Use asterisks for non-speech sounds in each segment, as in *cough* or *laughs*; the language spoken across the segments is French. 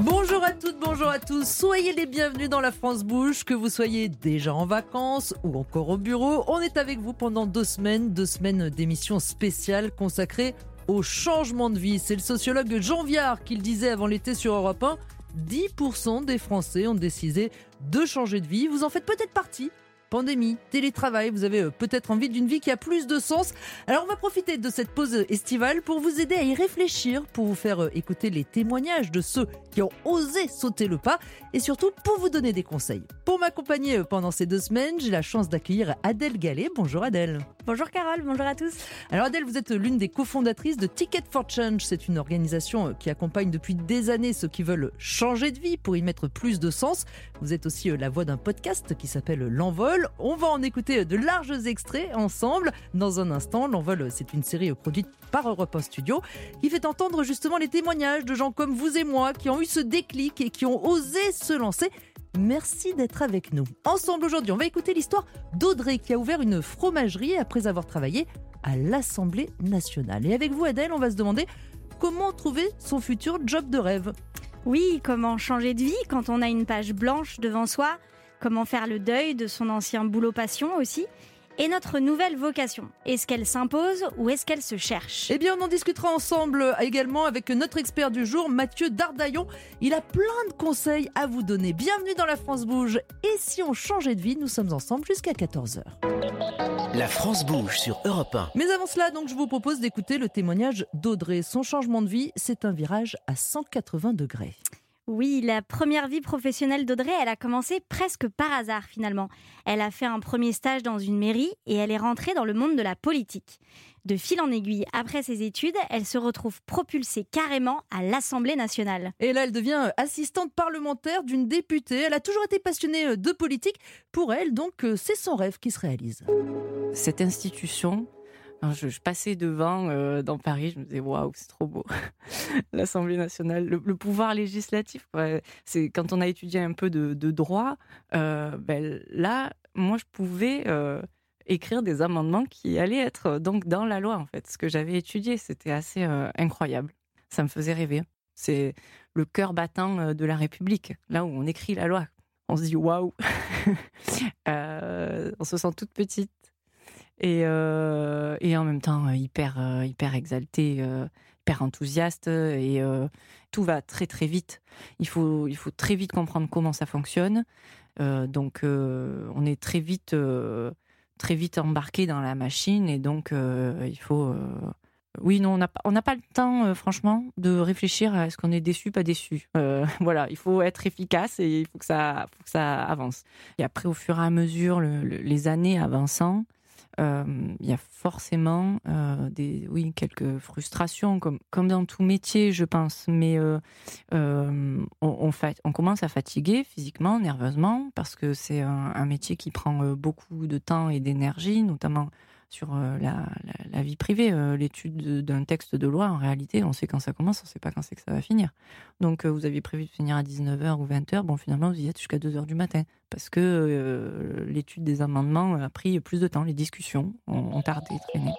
Bonjour à toutes, bonjour à tous. Soyez les bienvenus dans la France Bouge, que vous soyez déjà en vacances ou encore au bureau. On est avec vous pendant deux semaines, deux semaines d'émissions spéciales consacrées au changement de vie. C'est le sociologue Jean Viard qui le disait avant l'été sur Europe 1. 10% des Français ont décidé de changer de vie. Vous en faites peut-être partie pandémie, télétravail, vous avez euh, peut-être envie d'une vie qui a plus de sens. Alors on va profiter de cette pause estivale pour vous aider à y réfléchir, pour vous faire euh, écouter les témoignages de ceux qui ont osé sauter le pas et surtout pour vous donner des conseils. Pour m'accompagner euh, pendant ces deux semaines, j'ai la chance d'accueillir Adèle Gallet. Bonjour Adèle. Bonjour Carole, bonjour à tous. Alors Adèle, vous êtes l'une des cofondatrices de Ticket for Change. C'est une organisation qui accompagne depuis des années ceux qui veulent changer de vie pour y mettre plus de sens. Vous êtes aussi la voix d'un podcast qui s'appelle L'Envol on va en écouter de larges extraits ensemble. Dans un instant, L'Envol, c'est une série produite par Europe Studio qui fait entendre justement les témoignages de gens comme vous et moi qui ont eu ce déclic et qui ont osé se lancer. Merci d'être avec nous. Ensemble aujourd'hui, on va écouter l'histoire d'Audrey qui a ouvert une fromagerie après avoir travaillé à l'Assemblée nationale. Et avec vous, Adèle, on va se demander comment trouver son futur job de rêve. Oui, comment changer de vie quand on a une page blanche devant soi? Comment faire le deuil de son ancien boulot passion aussi, et notre nouvelle vocation. Est-ce qu'elle s'impose ou est-ce qu'elle se cherche? Eh bien, on en discutera ensemble également avec notre expert du jour, Mathieu Dardaillon. Il a plein de conseils à vous donner. Bienvenue dans la France Bouge. Et si on changeait de vie, nous sommes ensemble jusqu'à 14h. La France Bouge sur Europe 1. Mais avant cela, donc, je vous propose d'écouter le témoignage d'Audrey. Son changement de vie, c'est un virage à 180 degrés. Oui, la première vie professionnelle d'Audrey, elle a commencé presque par hasard finalement. Elle a fait un premier stage dans une mairie et elle est rentrée dans le monde de la politique. De fil en aiguille, après ses études, elle se retrouve propulsée carrément à l'Assemblée nationale. Et là, elle devient assistante parlementaire d'une députée. Elle a toujours été passionnée de politique. Pour elle, donc, c'est son rêve qui se réalise. Cette institution, je, passais devant euh, dans Paris, je me disais waouh, c'est trop beau. *laughs* L'Assemblée nationale, le, pouvoir législatif. C'est quand on a étudié un peu de, droit, euh, ben, là, moi, je pouvais euh, écrire des amendements qui allaient être donc dans la loi en fait. Ce que j'avais étudié, c'était assez incroyable. Ça me faisait rêver. C'est le cœur battant de la République, là où on écrit la loi. On se dit waouh, *laughs* on se sent toute petite et, euh, et en même temps euh, hyper, euh, hyper exalté, hyper enthousiaste et tout va très très vite. Il faut, il faut très vite comprendre comment ça fonctionne. donc on est très vite, très vite embarqué dans la machine et donc il faut oui, non, on n'a pas le temps, franchement, de réfléchir à est-ce qu'on est déçu, pas déçu. *laughs* voilà, il faut être efficace et il faut que ça, faut que ça avance. Et après, au fur et à mesure, les années avançant, il y a forcément euh, des, oui, quelques frustrations, comme, comme dans tout métier, je pense. Mais euh, on, on, commence à fatiguer physiquement, nerveusement, parce que c'est un, métier qui prend beaucoup de temps et d'énergie, notamment sur la, vie privée. L'étude d'un texte de loi, en réalité, on sait quand ça commence, on ne sait pas quand c'est que ça va finir. Donc, vous aviez prévu de finir à 19h ou 20h, bon, finalement, vous y êtes jusqu'à 2h du matin parce que euh, l'étude des amendements a pris plus de temps, les discussions ont, tardé, traîné.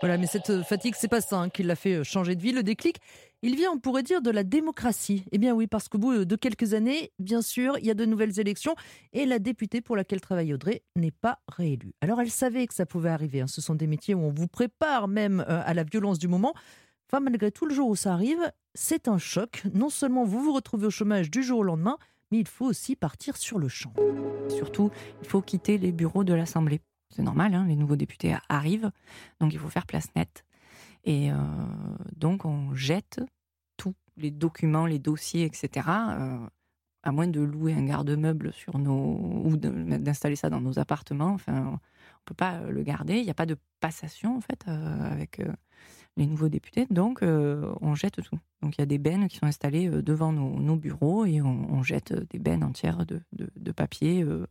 Voilà, mais cette fatigue, c'est pas ça hein, qui l'a fait euh, changer de vie. Le déclic, il vient, on pourrait dire, de la démocratie. Eh bien oui, parce qu'au bout de quelques années, bien sûr, il y a de nouvelles élections et la députée pour laquelle travaille Audrey n'est pas réélue. Alors elle savait que ça pouvait arriver. Hein. Ce sont des métiers où on vous prépare même euh, à la violence du moment. Enfin, malgré tout, le jour où ça arrive, c'est un choc. Non seulement vous vous retrouvez au chômage du jour au lendemain, mais il faut aussi partir sur le champ. Surtout, il faut quitter les bureaux de l'Assemblée. C'est normal, hein, les nouveaux députés arrivent, donc il faut faire place nette. Et euh, donc on jette tous les documents, les dossiers, etc. Euh, à moins de louer un garde-meuble sur nos ou d'installer ça dans nos appartements. Enfin, on peut pas le garder. Il n'y a pas de passation en fait euh, avec les nouveaux députés. Donc, euh, on jette tout. Donc, il y a des bennes qui sont installées euh, devant nos, bureaux et on, jette des bennes entières de, papier, euh,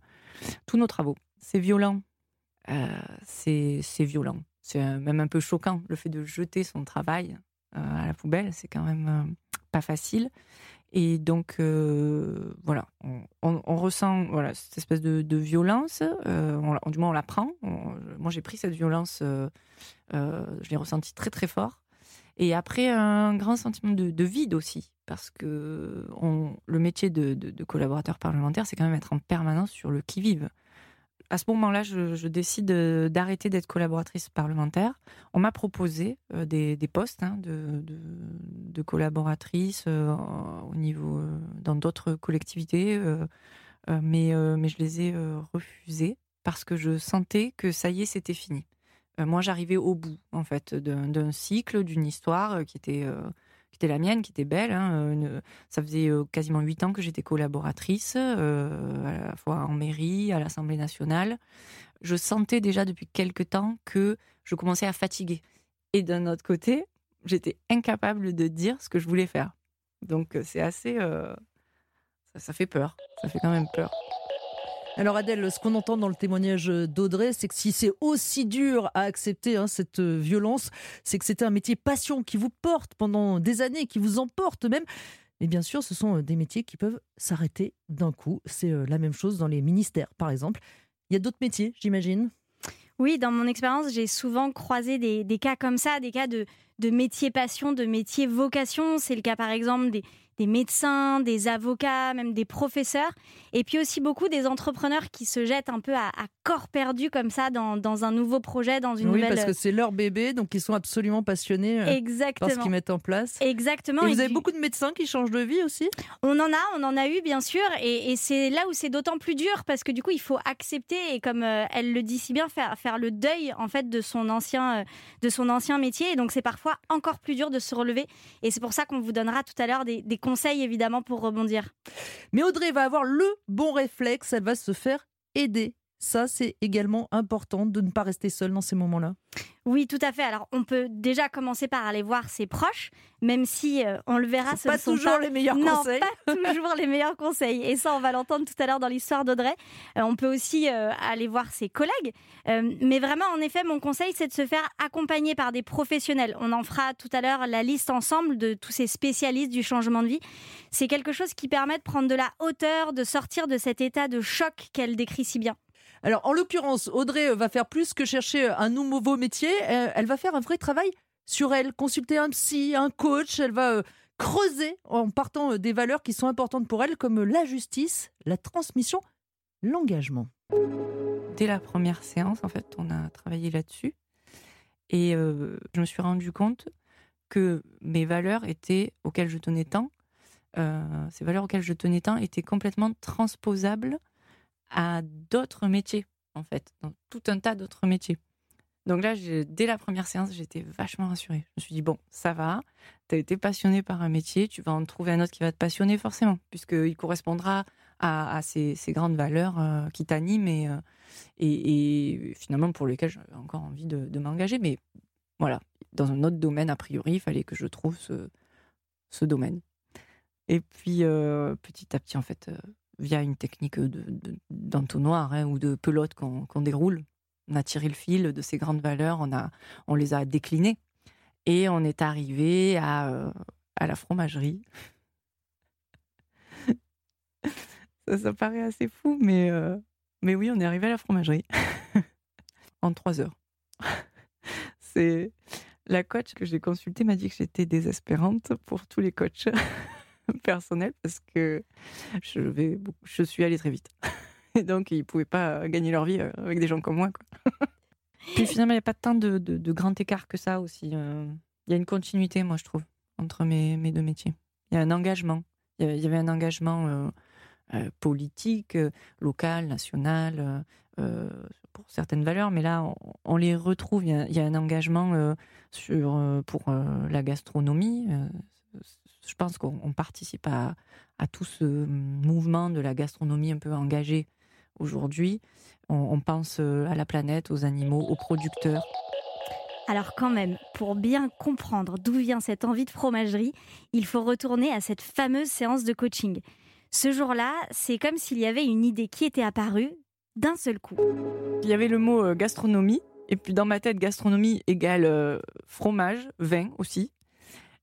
tous nos travaux. C'est violent. C'est violent. C'est même un peu choquant. Le fait de jeter son travail à la poubelle, c'est quand même pas facile. Et donc, voilà, on, ressent voilà, cette espèce de, violence. du moins, on la prend. moi, j'ai pris cette violence, je l'ai ressentie très, très fort. Et après, un grand sentiment de, vide aussi, parce que le métier de, de collaborateur parlementaire, c'est quand même être en permanence sur le qui-vive à ce moment-là, je, décide d'arrêter d'être collaboratrice parlementaire. On m'a proposé euh, des, postes hein, de, collaboratrice euh, au niveau euh, dans d'autres collectivités, mais, mais je les ai refusés parce que je sentais que ça y est, c'était fini. moi, j'arrivais au bout en fait d'un cycle, d'une histoire qui était qui la mienne, qui était belle. Hein, euh, ça faisait euh, quasiment huit ans que j'étais collaboratrice, euh, à la fois en mairie, à l'Assemblée nationale. Je sentais déjà depuis quelques temps que je commençais à fatiguer. Et d'un autre côté, j'étais incapable de dire ce que je voulais faire. Donc c'est assez... ça fait peur. Ça fait quand même peur. Alors Adèle, ce qu'on entend dans le témoignage d'Audrey, c'est que si c'est aussi dur à accepter hein, cette euh, violence, c'est que c'était un métier passion qui vous porte pendant des années, qui vous emporte même. Mais bien sûr, ce sont euh, des métiers qui peuvent s'arrêter d'un coup. C'est euh, la même chose dans les ministères, par exemple. Il y a d'autres métiers, j'imagine? Oui, dans mon expérience, j'ai souvent croisé des, cas comme ça, des cas de, de métiers passion, de métiers vocation. C'est le cas par exemple des médecins, des avocats, même des professeurs, et puis aussi beaucoup des entrepreneurs qui se jettent un peu à, corps perdu comme ça dans, dans, un nouveau projet, dans une oui, nouvelle... Oui, parce que c'est leur bébé, donc ils sont absolument passionnés Exactement. Euh, par ce qu'ils mettent en place. Exactement. Et vous avez beaucoup de médecins qui changent de vie aussi? On en a, on en a eu bien sûr, et, c'est là où c'est d'autant plus dur parce que du coup il faut accepter et comme euh, elle le dit si bien, faire, faire le deuil en fait de son ancien, euh, de son ancien métier, et donc c'est parfois encore plus dur de se relever, et c'est pour ça qu'on vous donnera tout à l'heure des, des conseils évidemment pour rebondir. Mais Audrey va avoir le bon réflexe, elle va se faire aider. Ça, c'est également important de ne pas rester seule dans ces moments-là. Oui, tout à fait. Alors, on peut déjà commencer par aller voir ses proches, même si euh, on le verra, ce pas toujours les meilleurs conseils. pas *laughs* toujours les meilleurs conseils. Et ça, on va l'entendre tout à l'heure dans l'histoire d'Audrey. Euh, on peut aussi euh, aller voir ses collègues. mais vraiment, en effet, mon conseil, c'est de se faire accompagner par des professionnels. On en fera tout à l'heure la liste ensemble de tous ces spécialistes du changement de vie. C'est quelque chose qui permet de prendre de la hauteur, de sortir de cet état de choc qu'elle décrit si bien. Alors, en l'occurrence, Audrey va faire plus que chercher un nouveau métier. Euh, elle va faire un vrai travail sur elle, consulter un psy, un coach. Elle va euh, creuser en partant euh, des valeurs qui sont importantes pour elle, comme la justice, la transmission, l'engagement. Dès la première séance, en fait, on a travaillé là-dessus. Et je me suis rendu compte que mes valeurs étaient, auxquelles je tenais tant, ces valeurs auxquelles je tenais tant étaient complètement transposables à d'autres métiers, en fait, dans tout un tas d'autres métiers. Donc là, dès la première séance, j'étais vachement rassurée. Je me suis dit, bon, ça va, tu as été passionné par un métier, tu vas en trouver un autre qui va te passionner forcément, puisqu'il correspondra à, ces, grandes valeurs euh, qui t'animent euh, et, finalement pour lesquelles j'ai encore envie de, m'engager. Mais voilà, dans un autre domaine, a priori, il fallait que je trouve ce, ce domaine. Et puis, euh, petit à petit, en fait, via une technique d'entonnoir de, hein, ou de pelote qu'on déroule. On a tiré le fil de ces grandes valeurs, on, les a déclinées et on est arrivé à, euh, la fromagerie. *laughs* ça, ça paraît assez fou, mais, euh, mais oui, on est arrivé à la fromagerie *laughs* en trois heures. *laughs* C'est la coach que j'ai consultée m'a dit que j'étais désespérante pour tous les coachs. Personnel parce que je, vais, je suis allée très vite. *laughs* Et donc, ils ne pouvaient pas gagner leur vie euh, avec des gens comme moi. Quoi. *laughs* Puis finalement, il n'y a pas tant de, de, grand écart que ça aussi. Euh. Il y a une continuité, moi, je trouve, entre mes, mes deux métiers. Il y a un engagement. Il y avait un engagement euh, politique, local, national, pour certaines valeurs, mais là, on, les retrouve. Il y, a, un engagement sur, pour la gastronomie je pense qu'on participe à, tout ce mouvement de la gastronomie un peu engagée aujourd'hui. On, pense euh, à la planète, aux animaux, aux producteurs. Alors quand même, pour bien comprendre d'où vient cette envie de fromagerie, il faut retourner à cette fameuse séance de coaching. Ce jour-là, c'est comme s'il y avait une idée qui était apparue d'un seul coup. Il y avait le mot euh, gastronomie, et puis dans ma tête, gastronomie égale euh, fromage, vin aussi.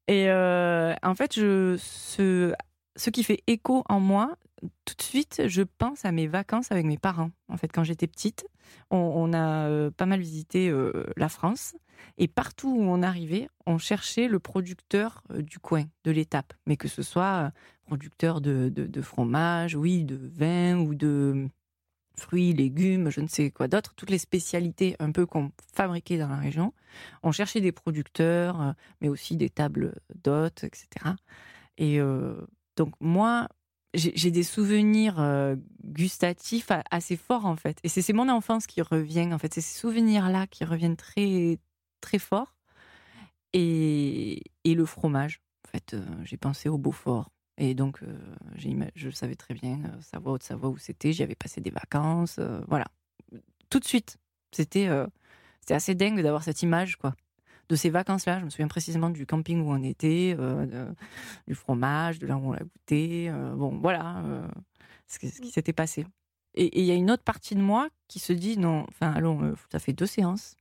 Et euh, en fait, je, ce, ce qui fait écho en moi, tout de suite, je pense à mes vacances avec mes parents. En fait, quand j'étais petite, on, a euh, pas mal visité euh, la France. Et partout où on arrivait, on cherchait le producteur du coin, de l'étape. Mais que ce soit producteur de, de, fromage, oui, de vin ou de fruits, légumes, je ne sais quoi d'autre, toutes les spécialités un peu qu'on fabriquait dans la région. On cherchait des producteurs, euh, mais aussi des tables d'hôtes, etc. Et donc moi, j'ai des souvenirs gustatifs assez forts en fait. Et c'est mon enfance qui revient en fait. C'est ces souvenirs-là qui reviennent très très fort. Et, et le fromage. En fait, j'ai pensé au Beaufort. Et donc, je savais très bien Savoie, Haute-Savoie où c'était. J'y avais passé des vacances. voilà. Tout de suite. C'était c'était assez dingue d'avoir cette image, quoi de ces vacances-là. Je me souviens précisément du camping où on était, euh, du fromage, de là où on l'a goûté. Euh, bon, voilà euh, ce, qui s'était passé. Et il y a une autre partie de moi qui se dit non, enfin, allons, ça fait deux séances,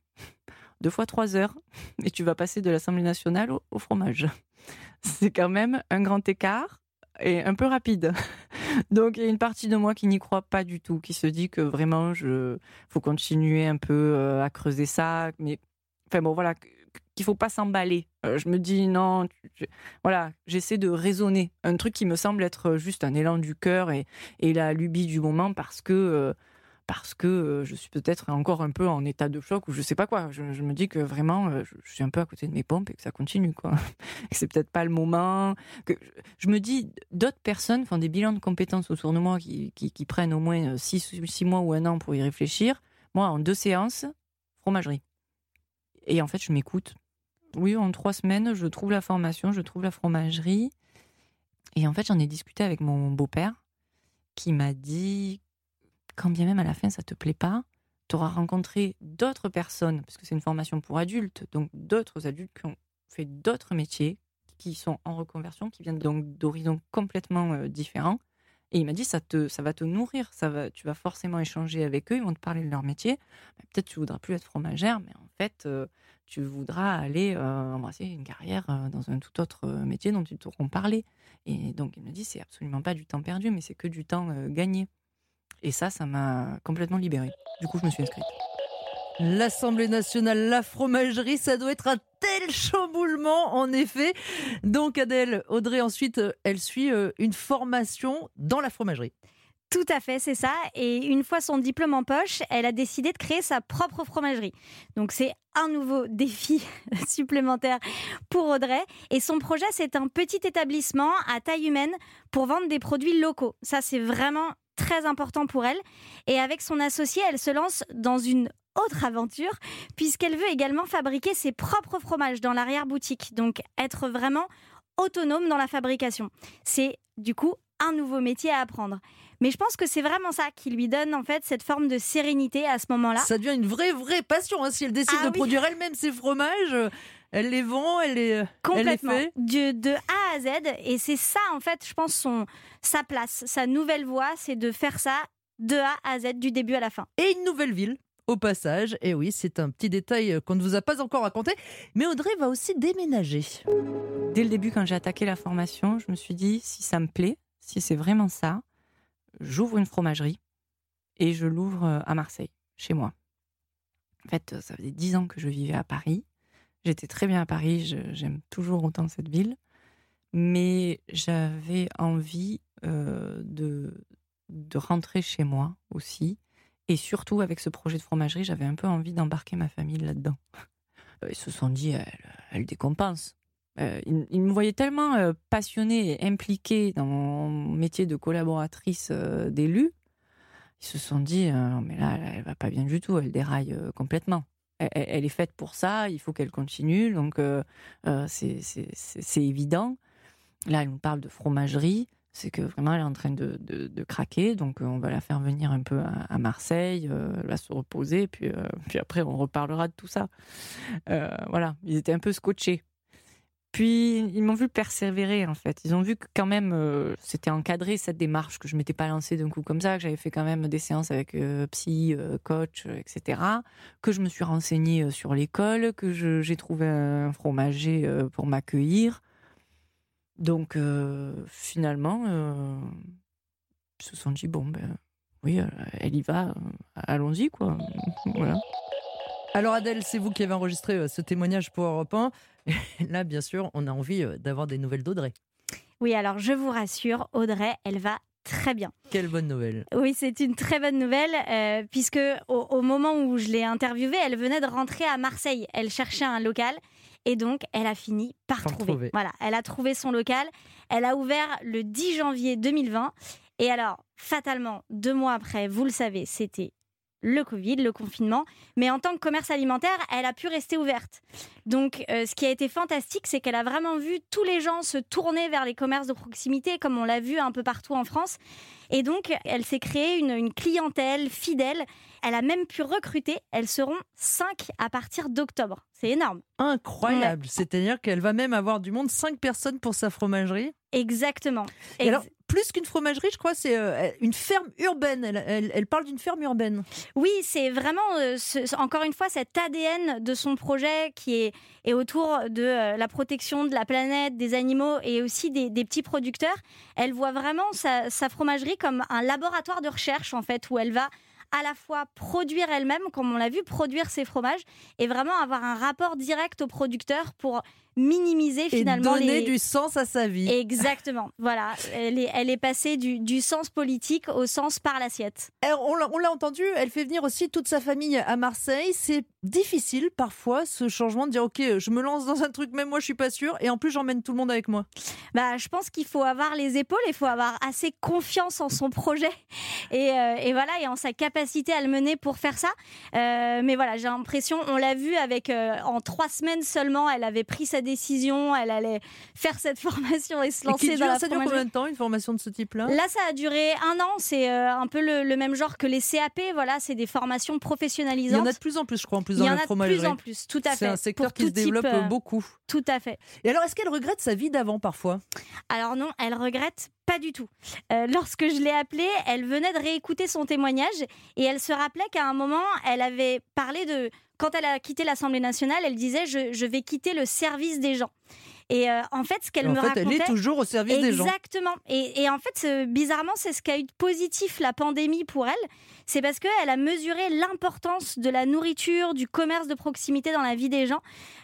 deux fois trois heures, *laughs* et tu vas passer de l'Assemblée nationale au, fromage. *laughs* C'est quand même un grand écart et un peu rapide. *laughs* Donc il y a une partie de moi qui n'y croit pas du tout, qui se dit que vraiment je faut continuer un peu à creuser ça, mais enfin bon voilà, qu'il faut pas s'emballer. Euh, je me dis non, voilà, j'essaie de raisonner un truc qui me semble être juste un élan du cœur et, et la lubie du moment parce que euh, parce que euh, je suis peut-être encore un peu en état de choc ou je sais pas quoi. Je, me dis que vraiment je, suis un peu à côté de mes pompes et que ça continue quoi. *laughs* c'est peut-être pas le moment. Que je, me dis d'autres personnes font des bilans de compétences autour de moi qui, qui, prennent au moins six, six mois ou un an pour y réfléchir. Moi en deux séances, fromagerie. Et en fait, je m'écoute oui, en trois semaines, je trouve la formation, je trouve la fromagerie. Et en fait, j'en ai discuté avec mon beau-père qui m'a dit quand bien même à la fin ça te plaît pas, tu auras rencontré d'autres personnes, parce que c'est une formation pour adultes, donc d'autres adultes qui ont fait d'autres métiers, qui sont en reconversion, qui viennent donc d'horizons complètement euh, différents. Et il m'a dit ça te, ça va te nourrir, ça va, tu vas forcément échanger avec eux, ils vont te parler de leur métier. Peut-être tu voudras plus être fromagère, mais en fait, euh, tu voudras aller euh, embrasser une carrière dans un tout autre métier dont ils t'auront parlé. Et donc il me dit, c'est absolument pas du temps perdu, mais c'est que du temps gagné. Et ça, ça m'a complètement libérée. Du coup, je me suis inscrite. L'Assemblée nationale, la fromagerie, ça doit être un tel chamboulement, en effet. Donc, Adèle, Audrey, ensuite, elle suit une formation dans la fromagerie. Tout à fait, c'est ça. Et une fois son diplôme en poche, elle a décidé de créer sa propre fromagerie. Donc c'est un nouveau *laughs* défi supplémentaire pour Audrey. Et son projet, c'est un petit établissement à taille humaine pour vendre des produits locaux. Ça, c'est vraiment très important pour elle. Et avec son associé, elle se lance dans une autre aventure, puisqu'elle veut également fabriquer ses propres fromages dans l'arrière-boutique. Donc être vraiment autonome dans la fabrication. C'est du coup un nouveau métier à apprendre. Mais je pense que c'est vraiment ça qui lui donne en fait cette forme de sérénité à ce moment-là. Ça devient une vraie vraie passion. Hein. Si elle décide ah de produire elle-même ses fromages, elle les vend, elle les complètement elle de, de, A à Z. Et c'est ça en fait, je pense son sa place, sa nouvelle voie, c'est de faire ça de A à Z du début à la fin. Et une nouvelle ville au passage. Et oui, c'est un petit détail qu'on ne vous a pas encore raconté. Mais Audrey va aussi déménager. Dès le début, quand j'ai attaqué la formation, je me suis dit, si ça me plaît, si c'est vraiment ça, j'ouvre une fromagerie et je l'ouvre euh, à Marseille, chez moi. En fait, ça faisait dix ans que je vivais à Paris. J'étais très bien à Paris, j'aime toujours autant cette ville. Mais j'avais envie euh, de, de rentrer chez moi aussi. Et surtout, avec ce projet de fromagerie, j'avais un peu envie d'embarquer ma famille là-dedans. Ils se sont dit, elle, décompense. Euh, il, me voyait tellement euh, passionnée et impliquée dans mon métier de collaboratrice euh, d'élu. Ils se sont dit, mais là, elle, va pas bien du tout, elle déraille complètement. Elle, est faite pour ça, il faut qu'elle continue, donc c'est évident. Là, elle nous parle de fromagerie, c'est que vraiment elle est en train de, craquer, donc on va la faire venir un peu à, Marseille, elle va se reposer, puis, *laughs* puis après on reparlera de tout ça. voilà, ils étaient un peu scotchés puis ils m'ont vu persévérer en fait. Ils ont vu que quand même euh, c'était encadré cette démarche, que je m'étais pas lancée d'un coup comme ça, que j'avais fait quand même des séances avec euh, psy, euh, coach, etc. Que je me suis renseignée sur l'école, que j'ai trouvé un fromager pour m'accueillir. Donc finalement, ils se sont dit bon ben oui, elle y va, allons-y quoi. *laughs* Voilà. Alors Adèle, c'est vous qui avez enregistré euh, ce témoignage pour Europe 1. Et *laughs* là, bien sûr, on a envie euh, d'avoir des nouvelles d'Audrey. Oui, alors je vous rassure, Audrey, elle va très bien. Quelle bonne nouvelle. Oui, c'est une très bonne nouvelle, euh, puisque au, au moment où je l'ai interviewée, elle venait de rentrer à Marseille. Elle cherchait un local. Et donc, elle a fini par trouver. trouver. Voilà, elle a trouvé son local. Elle a ouvert le 10 janvier 2020. Et alors, fatalement, deux mois après, vous le savez, c'était le Covid, le confinement. Mais en tant que commerce alimentaire, elle a pu rester ouverte. Donc, euh, ce qui a été fantastique, c'est qu'elle a vraiment vu tous les gens se tourner vers les commerces de proximité, comme on l'a vu un peu partout en France. Et donc, elle s'est créée une, une clientèle fidèle. Elle a même pu recruter. Elles seront 5 à partir d'octobre. C'est énorme. Incroyable. C'est-à-dire qu'elle va même avoir du monde, 5 personnes pour sa fromagerie. Exactement. Et alors, plus qu'une fromagerie, je crois, c'est euh, une ferme urbaine. Elle, elle- elle parle d'une ferme urbaine. Oui, c'est vraiment, euh, ce- encore une fois, cet ADN de son projet qui est, est autour de euh, la protection de la planète, des animaux et aussi des, des petits producteurs. Elle voit vraiment sa, sa fromagerie comme un laboratoire de recherche, en fait, où elle va à la fois produire elle-même, comme on l'a vu, produire ses fromages, et vraiment avoir un rapport direct aux producteurs pour minimiser Et finalement donner les... du sens à sa vie. Exactement, *laughs* voilà. Elle est, elle est passée du, du sens politique au sens par l'assiette. On l'a- entendu, elle fait venir aussi toute sa famille à Marseille. C'est difficile parfois ce changement de dire ok, je me lance dans un truc, même moi je suis pas sûre, et en plus j'emmène tout le monde avec moi. Bah, je pense qu'il faut avoir les épaules, il faut avoir assez confiance en son projet *laughs* et, euh, et voilà et en sa capacité à le mener pour faire ça. Euh, mais voilà, j'ai l'impression, on l'a vu avec euh, en trois semaines seulement, elle avait pris sa décision, elle allait faire cette formation et se Et lancer dans la ça dure fromagerie. combien de temps une formation de ce type-là? Là, ça a duré un an. C'est euh, un peu le, le même genre que les CAP. Voilà, c'est des formations Il y professionnalisantes. en a de plus en plus, je crois, en plus Il dans y en a de fromagerie. plus en plus, tout à fait. C'est un secteur qui se type, développe euh, beaucoup. Tout à fait. Et alors, est-ce qu'elle regrette sa vie d'avant parfois? Alors non, elle regrette pas du tout. Euh, lorsque je l'ai appelée, elle venait de réécouter son témoignage et elle se rappelait qu'à un moment, elle avait parlé de... Quand elle a quitté l'Assemblée nationale, elle disait je, je vais quitter le service des gens. Et euh, en fait, ce qu'elle me fait, racontait... elle est toujours au service des gens. Exactement. Et, et en fait, ce- bizarrement, c'est ce qu'a eu de positif la pandémie pour elle. C'est parce qu'elle a mesuré l'importance de la nourriture, du commerce de proximité dans la vie des gens.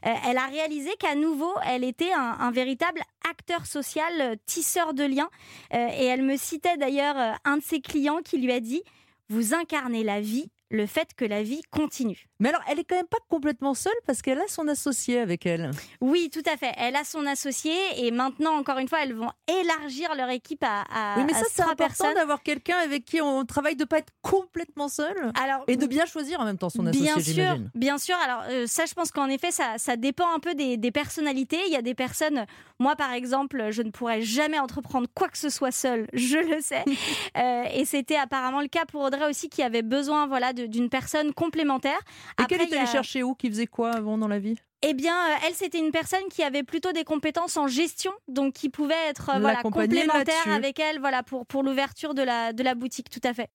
Euh, elle a réalisé qu'à nouveau, elle était un, un véritable acteur social, euh, tisseur de liens. Euh, et elle me citait d'ailleurs euh, un de ses clients qui lui a dit Vous incarnez la vie, le fait que la vie continue. Mais alors, elle est quand même pas complètement seule parce qu'elle a son associé avec elle. Oui, tout à fait. Elle a son associé et maintenant, encore une fois, elles vont élargir leur équipe à, à, oui, mais ça, c'est important d'avoir quelqu'un avec qui on travaille, de pas être complètement seul Alors, et de bien choisir en même temps son associé, bien sûr, bien sûr. Alors euh, ça, je pense qu'en effet, ça, ça dépend un peu des, des personnalités. Il y a des personnes, moi par exemple, je ne pourrais jamais entreprendre quoi que ce soit seule, *laughs* je le sais. *laughs* Euh, et c'était apparemment le cas pour Audrey aussi, qui avait besoin, voilà, d'une personne complémentaire. Et qu'elle est allée a- chercher où Qui faisait quoi avant dans la vie? Eh bien, euh, elle, c'était une personne qui avait plutôt des compétences en gestion, donc qui pouvait être euh, voilà, complémentaire avec elle, voilà, pour, pour l'ouverture de la, de la boutique, tout à fait.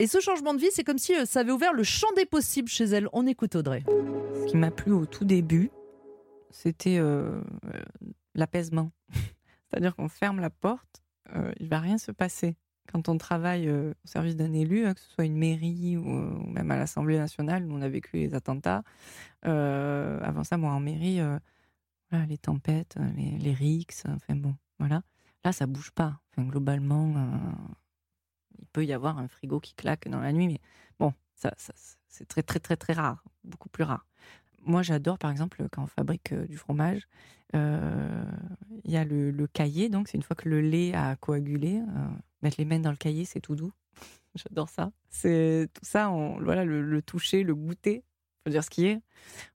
Et ce changement de vie, c'est comme si euh, ça avait ouvert le champ des possibles chez elle. On écoute Audrey. Ce qui m'a plu au tout début, c'était euh, l'apaisement. *laughs* C'est-à-dire qu'on ferme la porte, euh, il va rien se passer. Quand on travaille euh, au service d'un élu, hein, que ce soit une mairie ou, euh, même à l'Assemblée nationale, où on a vécu les attentats. euh, avant ça, moi, en mairie, les tempêtes, les, les rixes, enfin bon, voilà. Là, ça bouge pas. Enfin, globalement, il peut y avoir un frigo qui claque dans la nuit, mais bon, ça, c'est très, très, très, très rare, beaucoup plus rare. Moi, j'adore, par exemple, quand on fabrique du fromage, il y a le, le cahier, donc c'est une fois que le lait a coagulé, mettre les mains dans le cahier, c'est tout doux. *laughs* J'adore ça. C'est tout ça, on, voilà, le, toucher, le goûter, faut dire ce qui est.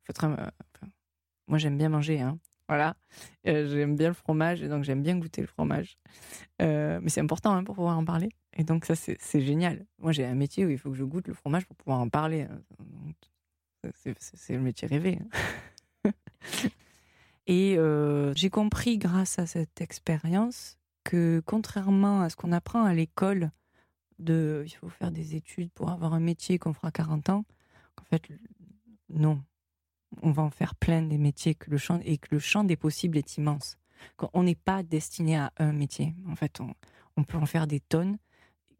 Enfin, moi, j'aime bien manger, hein. Voilà, Euh, j'aime bien le fromage et donc j'aime bien goûter le fromage. Euh, mais c'est important hein, pour pouvoir en parler. Et donc ça, c'est génial. Moi, j'ai un métier où il faut que je goûte le fromage pour pouvoir en parler. hein. C'est- le métier rêvé. hein. *laughs* Et euh, j'ai compris grâce à cette expérience que contrairement à ce qu'on apprend à l'école, de il faut faire des études pour avoir un métier qu'on fera 40 ans, en fait, non. On va en faire plein des métiers que le champ, et que le champ des possibles est immense. On n'est pas destiné à un métier. En fait, on, peut en faire des tonnes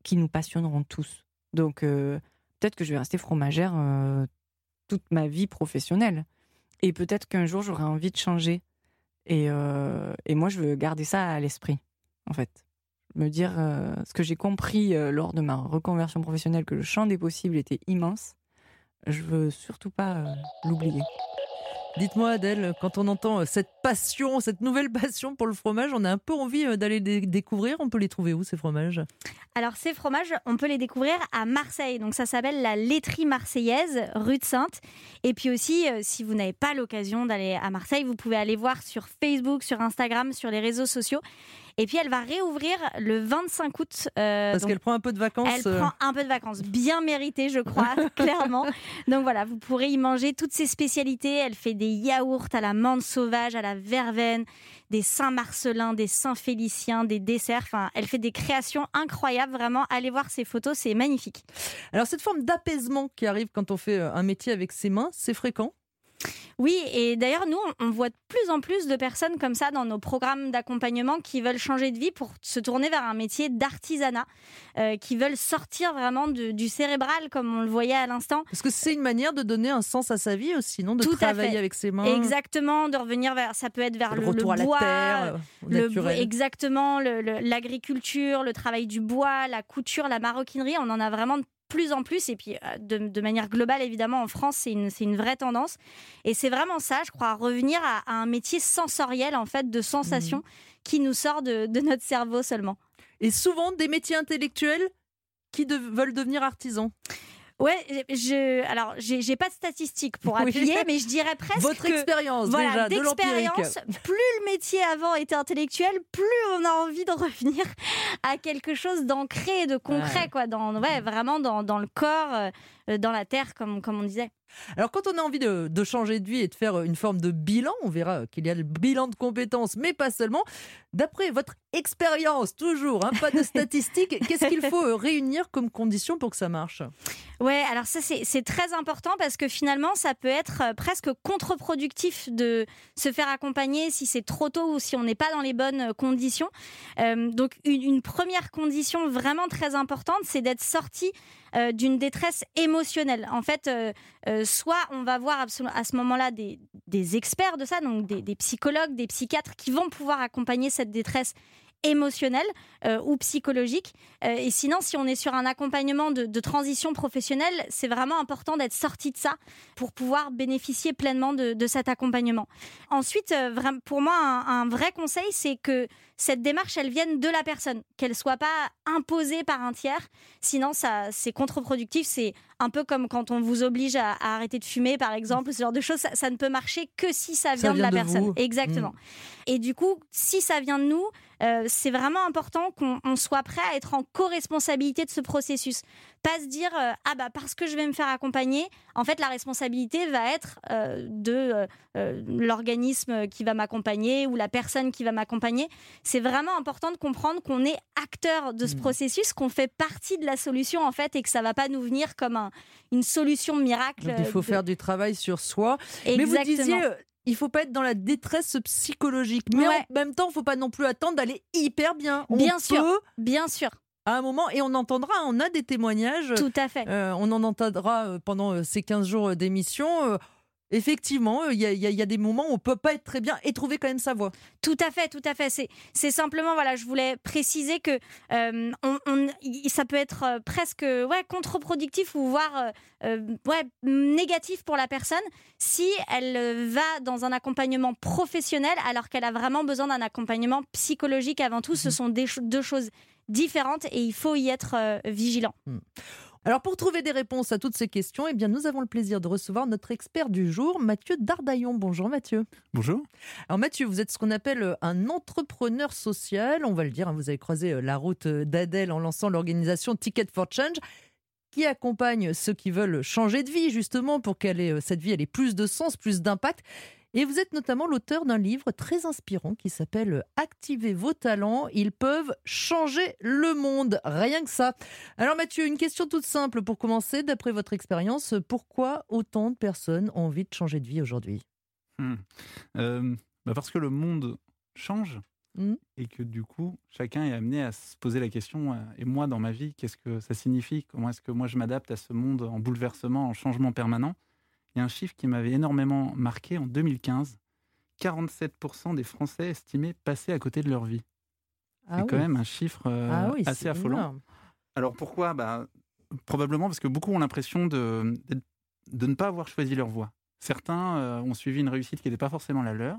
qui nous passionneront tous. Donc, euh, peut-être que je vais rester fromagère euh, toute ma vie professionnelle. Et peut-être qu'un jour, j'aurai envie de changer. Et, euh, et, moi, je veux garder ça à l'esprit, en fait. Me dire euh, ce que j'ai compris euh, lors de ma reconversion professionnelle, que le champ des possibles était immense. Je veux surtout pas l'oublier. Dites-moi Adèle, quand on entend cette passion, cette nouvelle *laughs* passion pour le fromage, on a un peu envie d'aller les découvrir. On peut les trouver où ces fromages? Alors ces fromages, on peut les découvrir à Marseille. Donc ça s'appelle la laiterie marseillaise, rue de Sainte. Et puis aussi, si vous n'avez pas l'occasion d'aller à Marseille, vous pouvez aller voir sur Facebook, sur Instagram, sur les réseaux sociaux. Et puis elle va réouvrir le 25 août. Euh, Parce qu'elle prend un peu de vacances. Elle euh. prend un peu de vacances, bien méritées, je crois, *laughs* clairement. Donc voilà, vous pourrez y manger toutes ses spécialités. Elle fait des yaourts à la menthe sauvage, à la verveine, des Saint-Marcelin, des Saint-Félicien, des desserts. Enfin, elle fait des créations incroyables, vraiment. Allez voir ses photos, c'est magnifique. Alors cette forme d'apaisement qui arrive quand on fait euh, un métier avec ses mains, c'est fréquent? Oui, et d'ailleurs, nous, on voit de plus en plus de personnes comme ça dans nos programmes d'accompagnement qui veulent changer de vie pour se tourner vers un métier d'artisanat, euh, qui veulent sortir vraiment du cérébral, comme on le voyait à l'instant. Parce que c'est une manière de donner un sens à sa vie aussi, non De travailler avec ses mains. Exactement, de revenir vers, ça peut être vers le, retour à la terre, le, exactement, l'agriculture, le travail du bois, la couture, la maroquinerie. On en a vraiment de plus en plus, et puis euh, de, manière globale, évidemment, en France, c'est une, une, vraie tendance. Et c'est vraiment ça, je crois, revenir à, un métier sensoriel, en fait, de sensation mmh. qui nous sort de, notre cerveau seulement. Et souvent des métiers intellectuels qui veulent devenir artisans. Ouais, je, alors j'ai pas de statistiques pour appuyer, *laughs* mais je dirais presque. Votre expérience, voilà, d'expérience. Plus le métier avant était intellectuel, plus on a envie de revenir *laughs* à quelque chose d'ancré, de concret, quoi, dans, ouais, vraiment dans, dans le corps, euh, dans la terre, comme, comme on disait. Alors quand on a envie de, de, changer de vie et de faire une forme de bilan, on verra qu'il y a le bilan de compétences, mais pas seulement. D'après votre expérience, toujours, hein, pas de statistiques, *laughs* qu'est-ce qu'il faut euh, réunir comme condition pour que ça marche? Ouais, alors ça c'est très important parce que finalement ça peut être euh, presque contre-productif de se faire accompagner si c'est trop tôt ou si on n'est pas dans les bonnes euh, conditions. donc une, une, première condition vraiment très importante, c'est d'être sorti euh, d'une détresse émotionnelle. En fait, euh, euh, soit on va voir à ce moment-là des, experts de ça, donc des, des, psychologues, des psychiatres qui vont pouvoir accompagner cette détresse émotionnelle euh, ou psychologique. Euh, et sinon, si on est sur un accompagnement de, transition professionnelle, c'est vraiment important d'être sorti de ça pour pouvoir bénéficier pleinement de, cet accompagnement. Ensuite, euh, pour moi, un, vrai conseil, c'est que cette démarche, elle vienne de la personne, qu'elle soit pas imposée par un tiers. Sinon, ça, c'est contre-productif. C'est un peu comme quand on vous oblige à, arrêter de fumer, par exemple, ce genre de choses. Ça, ne peut marcher que si ça vient, de la personne. Exactement. Mmh. Et du coup, si ça vient de nous, euh, c'est vraiment important qu'on soit prêt à être en co-responsabilité de ce processus. Pas se dire euh, ah bah parce que je vais me faire accompagner, en fait la responsabilité va être euh, de l'organisme qui va m'accompagner ou la personne qui va m'accompagner. C'est vraiment important de comprendre qu'on est acteur de ce mmh. processus, qu'on fait partie de la solution en fait et que ça va pas nous venir comme une solution miracle. il faut faire du travail sur soi. Mais vous disiez il faut pas être dans la détresse psychologique. Mais en même temps, il faut pas non plus attendre d'aller hyper bien. bien sûr, bien sûr. À un moment, et on entendra, on a des témoignages. Tout à fait. Euh, on en entendra euh, pendant euh, ces 15 jours d'émission effectivement, il y, a des moments où on peut pas être très bien et trouver quand même sa voix. Tout à fait, tout à fait. C'est simplement, voilà, je voulais préciser que euh, on, ça peut être euh, presque ouais, contre-productif ou voire euh, ouais, négatif pour la personne si elle va dans un accompagnement professionnel alors qu'elle a vraiment besoin d'un accompagnement psychologique avant tout. Ce mhm. sont des, deux choses différentes et il faut y être vigilant. Hmm. Alors pour trouver des réponses à toutes ces questions, eh bien nous avons le plaisir de recevoir notre expert du jour, Mathieu Dardaillon. Bonjour Mathieu. Bonjour. Alors Mathieu, vous êtes ce qu'on appelle euh, un entrepreneur social, on va le dire, hein, vous avez croisé euh, la route euh, d'Adèle en lançant l'organisation Ticket for Change qui accompagne ceux qui veulent changer de vie justement pour que cette vie ait plus de sens, plus d'impact. Et vous êtes notamment l'auteur d'un livre très inspirant qui s'appelle Activez vos talents, ils peuvent changer le monde. Rien que ça. Alors Mathieu, une question toute simple pour commencer. D'après votre expérience, pourquoi autant de personnes ont envie de changer de vie aujourd'hui? Hmm. euh, bah Parce que le monde change. Hmm. Et que du coup, chacun est amené à se poser la question, euh, et moi dans ma vie, qu'est-ce que ça signifie? Comment est-ce que moi je m'adapte à ce monde en bouleversement, en changement permanent? Il y a un chiffre qui m'avait énormément marqué en 2015. 47% des Français estimaient passer à côté de leur vie. Ah c'est oui. quand même un chiffre euh, Ah oui, assez affolant. énorme. Alors pourquoi? Bah, Probablement parce que beaucoup ont l'impression de, ne pas avoir choisi leur voie. Certains euh, ont suivi une réussite qui n'était pas forcément la leur.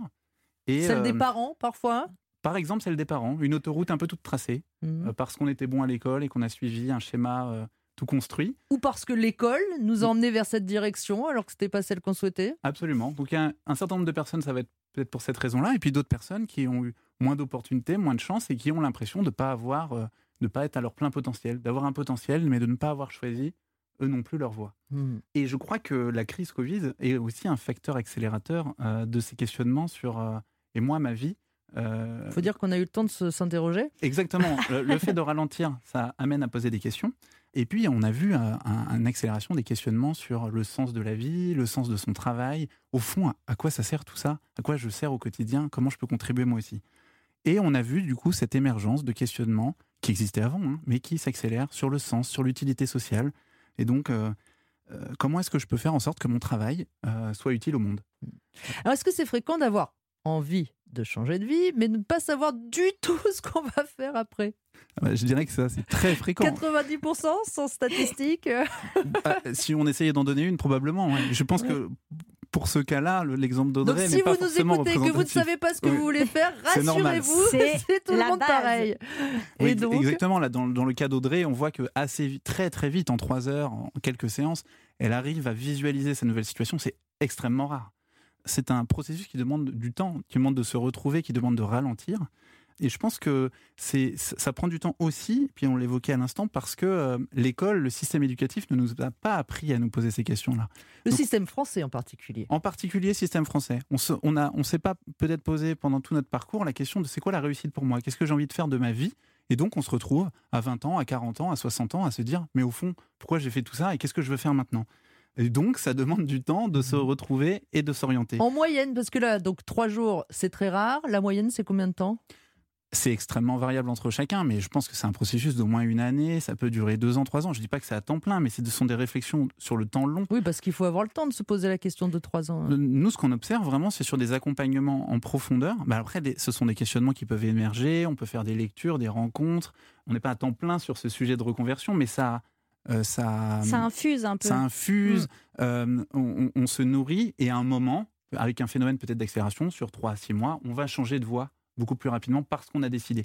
Et, Celle des euh, parents, parfois? Par exemple, celle des parents, une autoroute un peu toute tracée, euh, parce qu'on était bon à l'école et qu'on a suivi un schéma tout construit. Ou parce que l'école nous a emmenés vers cette direction alors que c'était pas celle qu'on souhaitait. Absolument. Donc il y a un, un certain nombre de personnes, ça va être peut-être pour cette raison-là, et puis d'autres personnes qui ont eu moins d'opportunités, moins de chance, et qui ont l'impression de ne pas avoir, euh, de pas être à leur plein potentiel, d'avoir un potentiel, mais de ne pas avoir choisi eux non plus leur voie. Mhm. Et je crois que la crise Covid est aussi un facteur accélérateur euh, de ces questionnements sur euh, et moi ma vie. Euh, Faut dire qu'on a eu le temps de s'interroger. Exactement. *laughs* le, le fait de ralentir, ça amène à poser des questions. Et puis, on a vu euh, un- une accélération des questionnements sur le sens de la vie, le sens de son travail. Au fond, à, quoi ça sert tout ça? À quoi je sers au quotidien? Comment je peux contribuer moi aussi? Et on a vu, du coup, cette émergence de questionnements qui existaient avant, hein, mais qui s'accélèrent sur le sens, sur l'utilité sociale. Et donc, euh, euh, comment est-ce que je peux faire en sorte que mon travail soit utile au monde? Alors, est-ce que c'est fréquent d'avoir envie de changer de vie, mais de ne pas savoir du *laughs* tout ce qu'on va faire après Ah bah, Je dirais que ça, c'est très fréquent. 90% sans statistique. euh, *laughs* Ah, si on essayait d'en donner une, probablement. ouais. Je pense que pour ce cas-là, le- l'exemple Donc, d'Audrey si n'est pas vous nous écoutez, que vous ne savez pas ce que Oui. vous voulez faire, C'est normal. rassurez-vous, C'est *laughs* c'est tout le la monde base. pareil. Oui, Et donc, exactement. Là, dans, dans le cas d'Audrey, on voit que assez très très vite, en trois heures, en quelques séances, elle arrive à visualiser sa nouvelle situation. C'est extrêmement rare. C'est un processus qui demande du temps, qui demande de se retrouver, qui demande de ralentir. Et je pense que c'est, ça prend du temps aussi, puis on l'évoquait à l'instant, parce que euh, l'école, le système éducatif ne nous a pas appris à nous poser ces questions-là. le donc- système français en particulier. En particulier, système français. On se, on a, on s'est pas peut-être posé pendant tout notre parcours la question de c'est quoi la réussite pour moi? Qu'est-ce que j'ai envie de faire de ma vie? Et donc, on se retrouve à 20 ans, à 40 ans, à 60 ans à se dire mais au fond, pourquoi j'ai fait tout ça et qu'est-ce que je veux faire maintenant? Et donc, ça demande du temps de se retrouver et de s'orienter. En moyenne, parce que là, donc trois jours, c'est très rare. La moyenne, c'est combien de temps? C'est extrêmement variable entre chacun, mais je pense que c'est un processus d'au moins une année. Ça peut durer deux ans, trois ans. Je dis pas que c'est à temps plein, mais ce sont des réflexions sur le temps long. Oui, parce qu'il faut avoir le temps de se poser la question de trois ans. Nous, ce qu'on observe vraiment, c'est sur des accompagnements en profondeur. Bah après, ce sont des questionnements qui peuvent émerger. On peut faire des lectures, des rencontres. On n'est pas à temps plein sur ce sujet de reconversion, mais ça, euh, ça, Ça infuse un peu. ça infuse. euh, on, se nourrit et à un moment, avec un phénomène peut-être d'accélération sur trois à six mois, on va changer de voie beaucoup plus rapidement parce qu'on a décidé.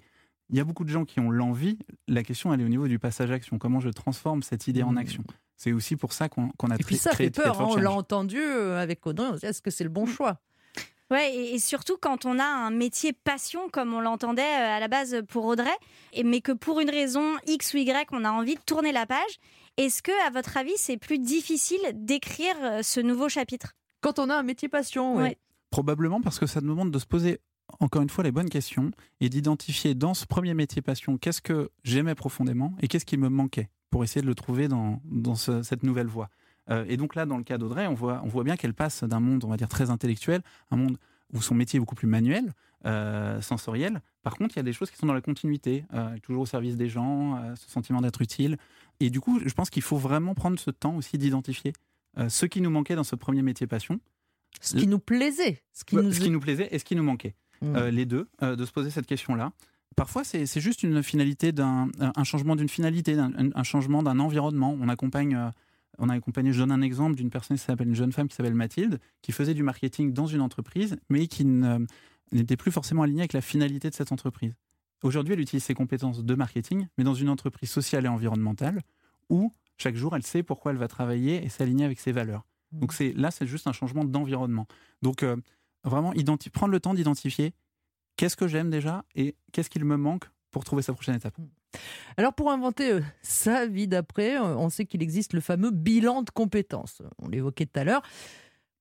Il y a beaucoup de gens qui ont l'envie. La question, elle est au niveau du passage à action. Comment je transforme cette idée en Mmh. action? C'est aussi pour ça qu'on qu'on a Et puis ça créé fait peur, for hein, on l'a entendu euh, avec Audrey, on se dit est-ce que c'est le bon choix? Ouais, et, et surtout quand on a un métier passion, comme on l'entendait euh, à la base pour Audrey, et, mais que pour une raison X ou Y, on a envie de tourner la page. Est-ce que, à votre avis, c'est plus difficile d'écrire euh, ce nouveau chapitre? Quand on a un métier passion. Ouais. Probablement parce que ça demande de se poser encore une fois les bonnes questions et d'identifier dans ce premier métier passion qu'est-ce que j'aimais profondément et qu'est-ce qui me manquait pour essayer de le trouver dans, dans ce- cette nouvelle voie. Euh, et donc là, dans le cas d'Audrey, on voit, on voit bien qu'elle passe d'un monde, on va dire, très intellectuel, un monde où son métier est beaucoup plus manuel, euh, sensoriel. Par contre, il y a des choses qui sont dans la continuité, euh, toujours au service des gens, ce sentiment d'être utile. Et du coup, je pense qu'il faut vraiment prendre ce temps aussi d'identifier ce qui nous manquait dans ce premier métier passion, Ce qui nous plaisait, ce qui Ouais, nous ce qui nous plaisait et ce qui nous manquait. Mm. Euh, les deux, de se poser cette question-là. Parfois, c'est juste une finalité d'un un changement d'une finalité, un, un changement d'un environnement. On accompagne, on a accompagné. Je donne un exemple d'une personne qui s'appelle une jeune femme qui s'appelle Mathilde, qui faisait du marketing dans une entreprise, mais qui n'était plus forcément alignée avec la finalité de cette entreprise. Aujourd'hui, elle utilise ses compétences de marketing, mais dans une entreprise sociale et environnementale, où chaque jour, elle sait pourquoi elle va travailler et s'aligner avec ses valeurs. Mm. Donc c'est là, c'est juste un changement d'environnement. Donc euh, vraiment prendre le temps d'identifier qu'est-ce que j'aime déjà et qu'est-ce qu'il me manque pour trouver sa prochaine étape. Alors pour inventer euh, sa vie d'après, euh, on sait qu'il existe le fameux bilan de compétences. On l'évoquait tout à l'heure.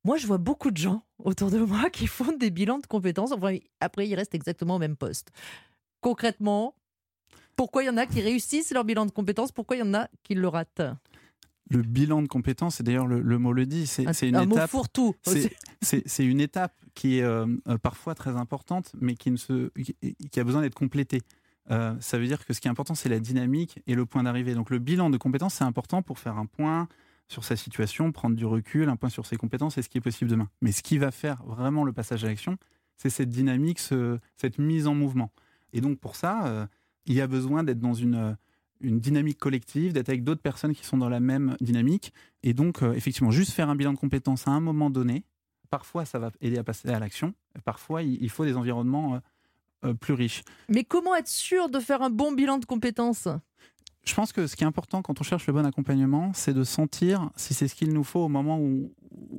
Moi, je vois beaucoup de gens autour de moi qui font des bilans de compétences. Enfin, après, ils restent exactement au même poste. Concrètement, pourquoi il y en a qui réussissent leur bilan de compétences? Pourquoi il y en a qui le ratent? Le bilan de compétences, et d'ailleurs le, le mot le dit, c'est Un, c'est une un étape. fourre-tout. c'est- une étape qui est euh, parfois très importante, mais qui, ne se, qui, qui a besoin d'être complétée. Euh, ça veut dire que ce qui est important, c'est la dynamique et le point d'arrivée. Donc le bilan de compétences, c'est important pour faire un point, sur sa situation, prendre du recul, un point sur ses compétences et ce qui est possible demain. Mais ce qui va faire vraiment le passage à l'action, c'est cette dynamique, cette mise en mouvement. Et donc pour ça, euh, il y a besoin d'être dans une, une dynamique collective, d'être avec d'autres personnes qui sont dans la même dynamique. Et donc, euh, effectivement, juste faire un bilan de compétences à un moment donné, parfois ça va aider à passer à l'action, parfois il, faut des environnements euh, plus riches. Mais comment être sûr de faire un bon bilan de compétences? Je pense que ce qui est important quand on cherche le bon accompagnement, c'est de sentir si c'est ce qu'il nous faut au moment où,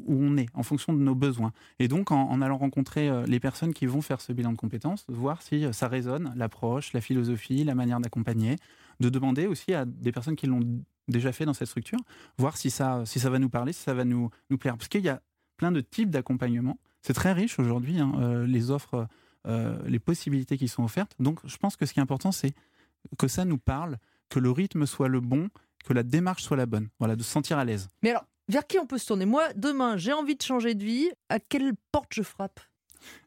on est, en fonction de nos besoins. Et donc, en, allant rencontrer euh, les personnes qui vont faire ce bilan de compétences, voir si euh, ça résonne, l'approche, la philosophie, la manière d'accompagner, de demander aussi à des personnes qui l'ont déjà fait dans cette structure, voir si ça, si ça va nous parler, si ça va nous, nous plaire. Parce qu'il y a plein de types d'accompagnement. C'est très riche aujourd'hui, hein, euh, les offres, les possibilités qui sont offertes. Donc, je pense que ce qui est important, c'est que ça nous parle que le rythme soit le bon, que la démarche soit la bonne. Voilà, de se sentir à l'aise. Mais alors, vers qui on peut se tourner? Moi, demain, j'ai envie de changer de vie. À quelle porte je frappe?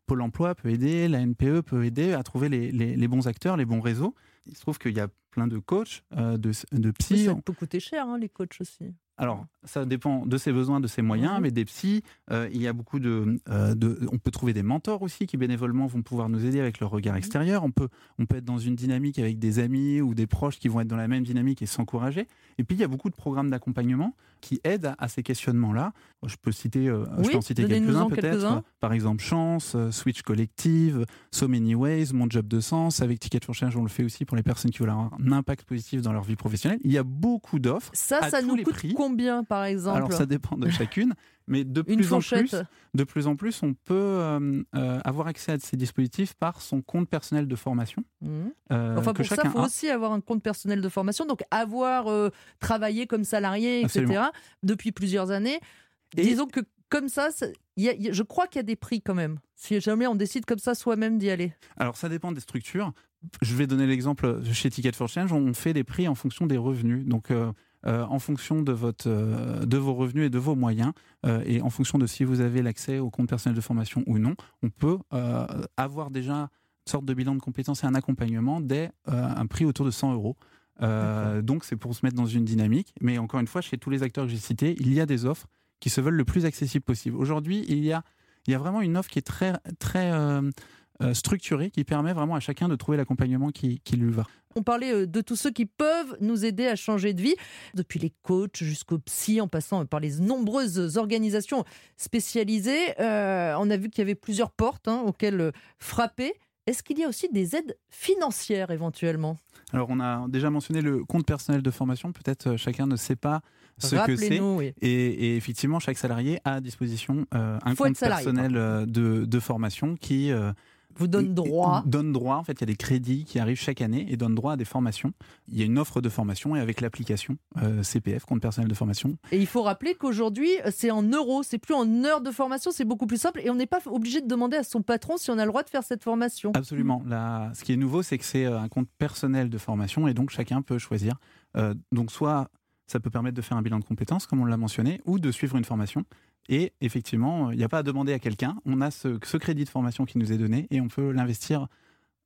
Pôle emploi peut aider, la NPE peut aider à trouver les, bons acteurs, les bons réseaux. Il se trouve qu'il y a plein de coachs, euh, de, de psy. ça peut coûter cher, hein, les coachs aussi. Alors, ça dépend de ses besoins, de ses moyens, mhm. mais des psys, euh, il y a beaucoup euh, de, On peut trouver des mentors aussi qui bénévolement vont pouvoir nous aider avec leur regard mhm. extérieur. On peut, on peut être dans une dynamique avec des amis ou des proches qui vont être dans la même dynamique et s'encourager. Et puis, il y a beaucoup de programmes d'accompagnement qui aident à, ces questionnements-là. Je peux citer, euh, je peux en citer quelques-uns peut-être. Par exemple, Chance, Switch Collective, So Many Ways, Mon Job de Sens. Avec Ticket for Change, on le fait aussi pour les personnes qui veulent avoir un impact positif dans leur vie professionnelle. Il y a beaucoup d'offres. Ça, à ça tous nous les coûte prix. combien, par exemple Alors, ça dépend de chacune. *laughs* Mais de plus, en plus, de plus en plus, on peut euh, euh, avoir accès à ces dispositifs par son compte personnel de formation. Mmh. Euh, enfin, pour ça, il faut aussi avoir un compte personnel de formation, donc avoir travaillé comme salarié, etc., depuis plusieurs années. Disons que comme ça, je crois qu'il y a des prix quand même. Si jamais on décide comme ça soi-même d'y aller. Alors ça dépend des structures. Je vais donner l'exemple chez Ticket for Change, on fait des prix en fonction des revenus. Donc euh, en fonction de, votre, euh, de vos revenus et de vos moyens, euh, et en fonction de si vous avez l'accès au compte personnel de formation ou non, on peut avoir déjà une sorte de bilan de compétences et un accompagnement dès un prix autour de 100 euros. donc c'est pour se mettre dans une dynamique. Mais encore une fois, chez tous les acteurs que j'ai cités, il y a des offres qui se veulent le plus accessibles possible. Aujourd'hui, il y a, il y a vraiment une offre qui est très, très structurée, qui permet vraiment à chacun de trouver l'accompagnement qui, qui lui va. On parlait euh, de tous ceux qui peuvent nous aider à changer de vie, depuis les coachs jusqu'aux psy, en passant par les nombreuses organisations spécialisées. Euh, on a vu qu'il y avait plusieurs portes hein, auxquelles euh, frapper. Est-ce qu'il y a aussi des aides financières éventuellement? Alors, on a déjà mentionné le compte personnel de formation. Peut-être chacun ne sait pas ce que c'est. Et, effectivement, chaque salarié a à disposition un compte personnel de, de, formation qui vous donne droit. Donne droit, en fait, il y a des crédits qui arrivent chaque année et donne droit à des formations. Il y a une offre de formation et avec l'application euh, CPF, compte personnel de formation. Et il faut rappeler qu'aujourd'hui, c'est en euros, c'est plus en heures de formation, c'est beaucoup plus simple et on n'est pas obligé de demander à son patron si on a le droit de faire cette formation. Absolument. Là, ce qui est nouveau, c'est que c'est euh, un compte personnel de formation et donc chacun peut choisir. Euh, donc soit ça peut permettre de faire un bilan de compétences, comme on l'a mentionné, ou de suivre une formation. Et effectivement, il n'y a pas à demander à quelqu'un. On a ce, crédit de formation qui nous est donné et on peut l'investir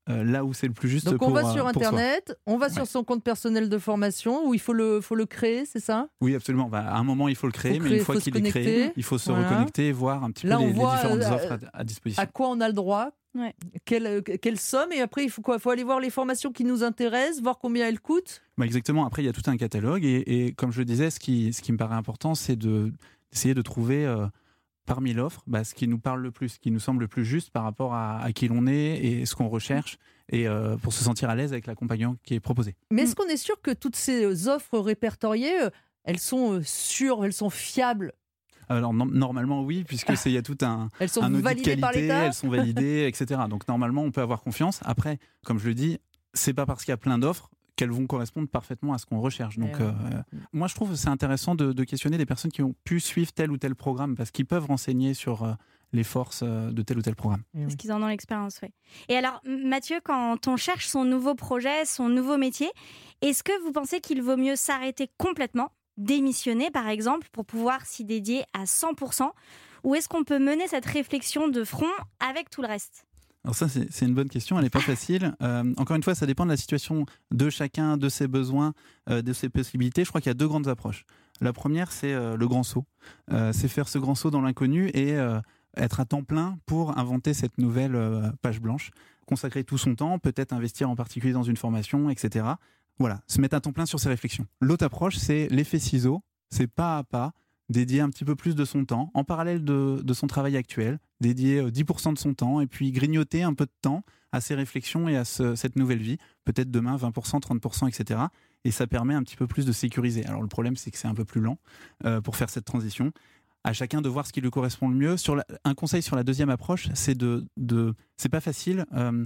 euh, là où c'est le plus juste. Donc on va sur Internet, on va sur son compte personnel de formation où il faut le, faut le créer, c'est ça? Oui, absolument. Bah, à un moment, il faut le créer, mais une fois qu'il est créé, il faut se reconnecter, voir un petit peu les, différentes euh, offres à, disposition. À quoi on a le droit quelle, euh, quelle, somme Et après, il faut quoi? Il faut aller voir les formations qui nous intéressent, voir combien elles coûtent? Bah Exactement. Après, il y a tout un catalogue. Et, et comme je le disais, ce qui, ce qui me paraît important, c'est de essayer de trouver euh, parmi l'offre bah, ce qui nous parle le plus, ce qui nous semble le plus juste par rapport à, qui l'on est et ce qu'on recherche, et euh, pour se sentir à l'aise avec l'accompagnement qui est proposé. Mais est-ce qu'on est sûr que toutes ces offres répertoriées, euh, elles sont sûres, elles sont fiables? Alors normalement oui, puisque il y a tout un, *laughs* elles sont un validées par elles sont validées, *laughs* etc. Donc normalement on peut avoir confiance. Après, comme je le dis, c'est pas parce qu'il y a plein d'offres qu'elles vont correspondre parfaitement à ce qu'on recherche. Donc, euh, moi, je trouve que c'est intéressant de, questionner des personnes qui ont pu suivre tel ou tel programme parce qu'ils peuvent renseigner sur euh, les forces euh, de tel ou tel programme. Parce qu'ils en ont l'expérience, oui. Et alors, Mathieu, quand on cherche son nouveau projet, son nouveau métier, est-ce que vous pensez qu'il vaut mieux s'arrêter complètement, démissionner par exemple, pour pouvoir s'y dédier à 100% ou est-ce qu'on peut mener cette réflexion de front avec tout le reste? Alors ça, c'est une bonne question, elle n'est pas facile. Euh, encore une fois, ça dépend de la situation de chacun, de ses besoins, euh, de ses possibilités. Je crois qu'il y a deux grandes approches. La première, c'est euh, le grand saut. C'est faire ce grand saut dans l'inconnu et être à temps plein pour inventer cette nouvelle page blanche. Consacrer tout son temps, peut-être investir en particulier dans une formation, etc. Voilà, se mettre à temps plein sur ses réflexions. L'autre approche, c'est l'effet ciseau. C'est pas à pas, dédier un petit peu plus de son temps, en parallèle de, de son travail actuel, dédier euh, 10% de son temps et puis grignoter un peu de temps à ses réflexions et à ce- cette nouvelle vie. Peut-être demain 20%, 30%, etc. Et ça permet un petit peu plus de sécuriser. Alors le problème, c'est que c'est un peu plus lent euh, pour faire cette transition. À chacun de voir ce qui lui correspond le mieux. Sur un conseil sur la deuxième approche, c'est de, de c'est pas facile euh,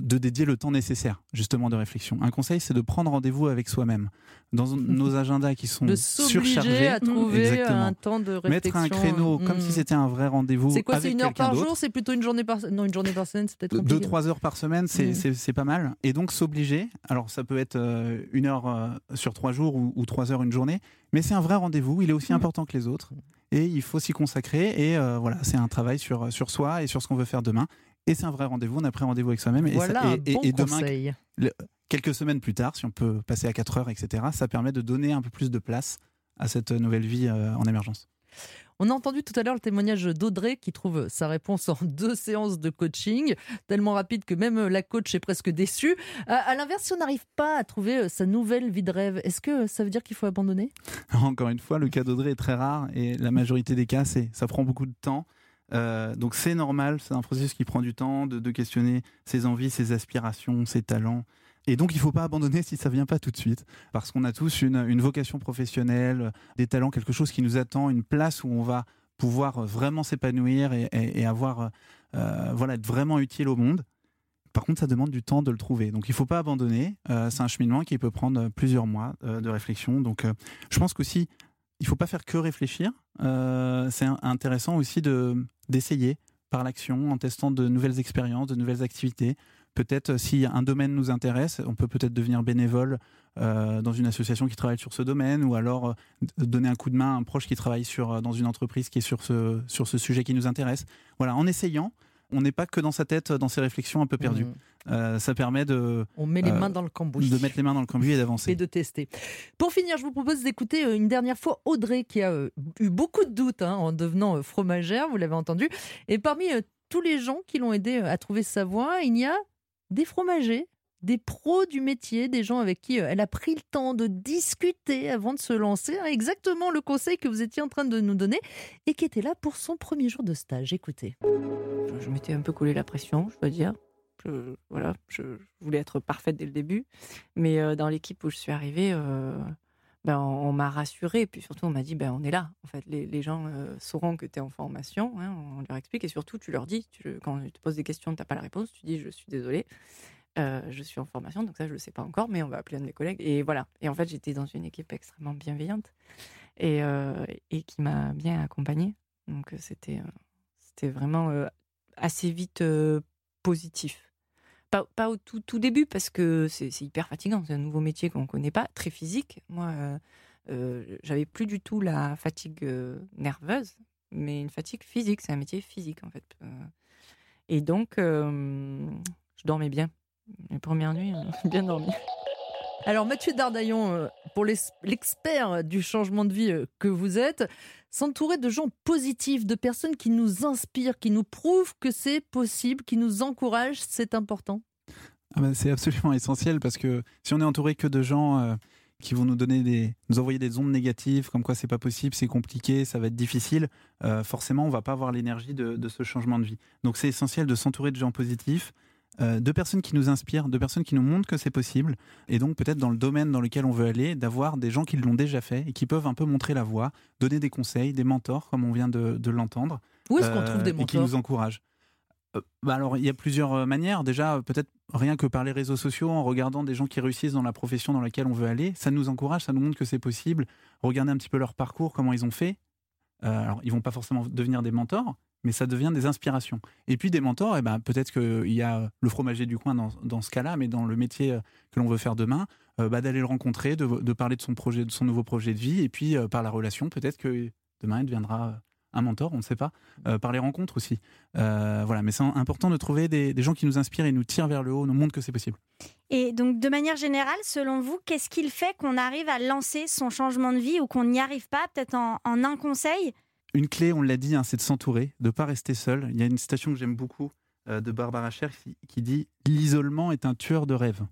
de dédier le temps nécessaire justement de réflexion. Un conseil, c'est de prendre rendez-vous avec soi-même. Dans *laughs* nos agendas qui sont De surchargés, à trouver Exactement. un temps de réflexion. mettre un créneau comme Mm. si c'était un vrai rendez-vous. C'est quoi, c'est une heure par jour C'est plutôt une journée par non une journée par semaine, c'est peut-être Deux, trois heures par semaine, c'est c'est pas mal. Et donc s'obliger, alors ça peut être euh, une heure euh, sur trois jours ou, ou trois heures une journée, mais c'est un vrai rendez-vous, il est aussi Mhm. important que les autres. Et il faut s'y consacrer. Et euh, voilà, c'est un travail sur, sur soi et sur ce qu'on veut faire demain. Et c'est un vrai rendez-vous, on a pris rendez-vous avec soi-même. Et, Voilà et- et- bon et demain, conseil. quelques semaines plus tard, si on peut passer à 4 heures, etc., ça permet de donner un peu plus de place à cette nouvelle vie euh, en émergence. On a entendu tout à l'heure le témoignage d'Audrey qui trouve sa réponse en *laughs* deux séances de coaching, tellement rapide que même la coach est presque déçue. À, à l'inverse, si on n'arrive pas à trouver euh, sa nouvelle vie de rêve, est-ce que ça veut dire qu'il faut abandonner? *laughs* Encore une fois, le cas d'Audrey est très rare et la majorité des cas, c'est ça prend beaucoup de temps. Euh, donc c'est normal, c'est un processus qui prend du temps de, questionner ses envies, ses aspirations, ses talents. Et donc il ne faut pas abandonner si ça vient pas tout de suite, parce qu'on a tous une, vocation professionnelle, des talents, quelque chose qui nous attend, une place où on va pouvoir vraiment s'épanouir et, avoir, euh, voilà, être vraiment utile au monde. Par contre, ça demande du temps de le trouver. Donc il ne faut pas abandonner. Euh, c'est un cheminement qui peut prendre plusieurs mois de réflexion. Donc je pense qu'aussi, il faut pas faire que réfléchir. Euh, c'est intéressant aussi de d'essayer par l'action, en testant de nouvelles expériences, de nouvelles activités. Peut-être euh, si un domaine nous intéresse, on peut peut-être devenir bénévole euh, dans une association qui travaille sur ce domaine, ou alors donner un coup de main à un proche qui travaille sur, dans une entreprise qui est sur ce, sur ce sujet qui nous intéresse. Voilà, en essayant, on n'est pas que dans sa tête, dans ses réflexions un peu perdues. Mmh. Euh, ça permet de, On met les Euh, mains dans le cambouis. de mettre les mains dans le cambouis et d'avancer. et de tester. Pour finir, je vous propose d'écouter euh, une dernière fois Audrey qui a eu beaucoup de doutes hein, en devenant fromagère, vous l'avez entendu. Et parmi tous les gens qui l'ont aidé à trouver sa voie, il y a des fromagers, des pros du métier, des gens avec qui elle a pris le temps de discuter avant de se lancer. hein, exactement le conseil que vous étiez en train de nous donner et qui était là pour son premier jour de stage. Écoutez. je, je m'étais un peu collé la pression, je dois dire. Voilà, je, voulais être parfaite dès le début. Mais euh, dans l'équipe où je suis arrivée, euh, ben, on, m'a rassurée. Puis surtout, on m'a dit ben, on est là. En fait, les, les gens euh, sauront que tu es en formation. hein, on leur explique. Et surtout, tu leur dis, tu- quand tu te poses des questions, tu n'as pas la réponse, tu dis je suis désolée. je suis en formation, donc ça je ne le sais pas encore, mais on va appeler un de mes collègues. Et voilà. Et en fait, j'étais dans une équipe extrêmement bienveillante et, et qui m'a bien accompagnée. Donc c'était vraiment assez vite positif. Pas, au tout, début, parce que c'est hyper fatigant. C'est un nouveau métier qu'on ne connaît pas, très physique. Moi, euh, euh, j'avais plus du tout la fatigue euh, nerveuse, mais une fatigue physique. C'est un métier physique, en fait. Et donc, je dormais bien. Les premières nuits, *laughs* bien dormi. Alors Mathieu Dardaillon, euh, pour l'expert du changement de vie euh, que vous êtes, s'entourer de gens positifs, de personnes qui nous inspirent, qui nous prouvent que c'est possible, qui nous encouragent, c'est important. Ah c'est absolument essentiel parce que si on est entouré que de gens euh, qui vont nous donner des, nous envoyer des ondes négatives, comme quoi c'est pas possible, c'est compliqué, ça va être difficile, forcément on va pas avoir l'énergie de, de ce changement de vie. Donc c'est essentiel de s'entourer de gens positifs, euh, de personnes qui nous inspirent, de personnes qui nous montrent que c'est possible, et donc peut-être dans le domaine dans lequel on veut aller, d'avoir des gens qui l'ont déjà fait et qui peuvent un peu montrer la voie, donner des conseils, des mentors, comme on vient de, de l'entendre. Où est-ce qu'on Euh, trouve des et qui mentors nous encouragent. Euh, bah alors, il y a plusieurs euh, manières. Déjà, peut-être rien que par les réseaux sociaux, en regardant des gens qui réussissent dans la profession dans laquelle on veut aller, ça nous encourage, ça nous montre que c'est possible. Regardez un petit peu leur parcours, comment ils ont fait. Alors, ils vont pas forcément devenir des mentors, mais ça devient des inspirations. Et puis des mentors, eh ben, peut-être qu'il y a le fromager du coin dans, dans ce cas-là, mais dans le métier euh, que l'on veut faire demain, euh, bah, d'aller le rencontrer, de, de parler de son projet, de son nouveau projet de vie, et puis euh, par la relation, peut-être que demain il deviendra un mentor, on ne sait pas, euh, par les rencontres aussi. Euh, voilà, mais c'est important de trouver des, gens qui nous inspirent et nous tirent vers le haut, nous montrent que c'est possible. Et donc, de manière générale, selon vous, qu'est-ce qu'il fait qu'on arrive à lancer son changement de vie ou qu'on n'y arrive pas Peut-être en un conseil Une clé, on l'a dit, hein, c'est de s'entourer, de ne pas rester seul. Il y a une citation que j'aime beaucoup euh, de Barbara Scher qui, qui dit L'isolement est un tueur de rêves.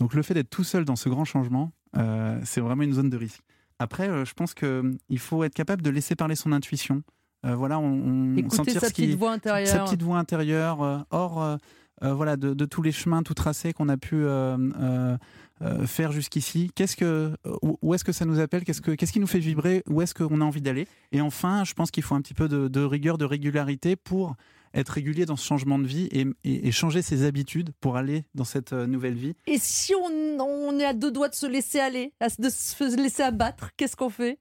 Donc, le fait d'être tout seul dans ce grand changement, euh, c'est vraiment une zone de risque. Après, euh, je pense qu'il faut être capable de laisser parler son intuition. Voilà, on, on Écouter sentir sa ce petite voix intérieure. sa petite voix intérieure, hors voilà, de, de tous les chemins tout tracés qu'on a pu faire jusqu'ici. Qu'est-ce que, où, où est-ce que ça nous appelle? Qu'est-ce que, qu'est-ce qui nous fait vibrer? Où est-ce qu'on a envie d'aller? Et enfin, je pense qu'il faut un petit peu de, de rigueur, de régularité pour être régulier dans ce changement de vie et, et- et changer ses habitudes pour aller dans cette euh, nouvelle vie. Et si on, on est à deux doigts de se laisser aller, de se laisser abattre, qu'est-ce qu'on fait?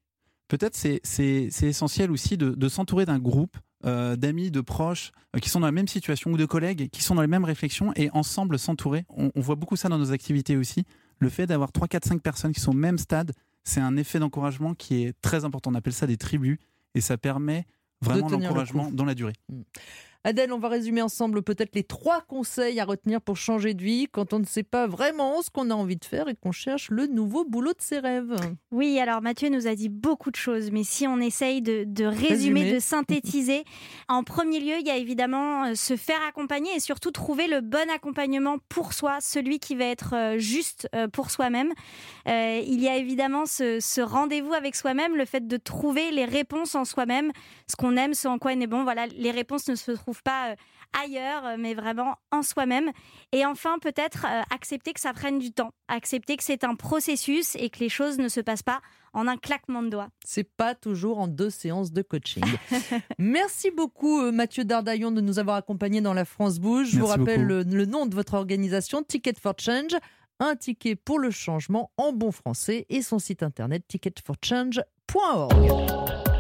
Peut-être c'est, c'est, c'est essentiel aussi de, de s'entourer d'un groupe euh, d'amis, de proches euh, qui sont dans la même situation ou de collègues qui sont dans les mêmes réflexions et ensemble s'entourer. On, on voit beaucoup ça dans nos activités aussi. Le fait d'avoir 3, 4, 5 personnes qui sont au même stade, c'est un effet d'encouragement qui est très important. On appelle ça des tribus et ça permet vraiment le l'encouragement dans la durée. Adèle, on va résumer ensemble peut-être les trois conseils à retenir pour changer de vie quand on ne sait pas vraiment ce qu'on a envie de faire et qu'on cherche le nouveau boulot de ses rêves. Oui, alors Mathieu nous a dit beaucoup de choses, mais si on essaye de, de résumer, Résumer. de synthétiser, *laughs* en premier lieu, il y a évidemment euh, se faire accompagner et surtout trouver le bon accompagnement pour soi, celui qui va être euh, juste euh, pour soi-même. Euh, il y a évidemment ce, ce rendez-vous avec soi-même, le fait de trouver les réponses en soi-même, ce qu'on aime, ce en quoi on est bon. Voilà, les réponses ne se trouvent pas euh, ailleurs, euh, mais vraiment en soi-même. Et enfin, peut-être euh, accepter que ça prenne du temps, accepter que c'est un processus et que les choses ne se passent pas en un claquement de doigts. C'est pas toujours en deux séances de coaching. *laughs* Merci beaucoup Mathieu Dardaillon de nous avoir accompagnés dans la France Bouge. Je vous rappelle le nom de votre organisation, Ticket for Change, un ticket pour le changement en bon français et son site internet ticketforchange.org.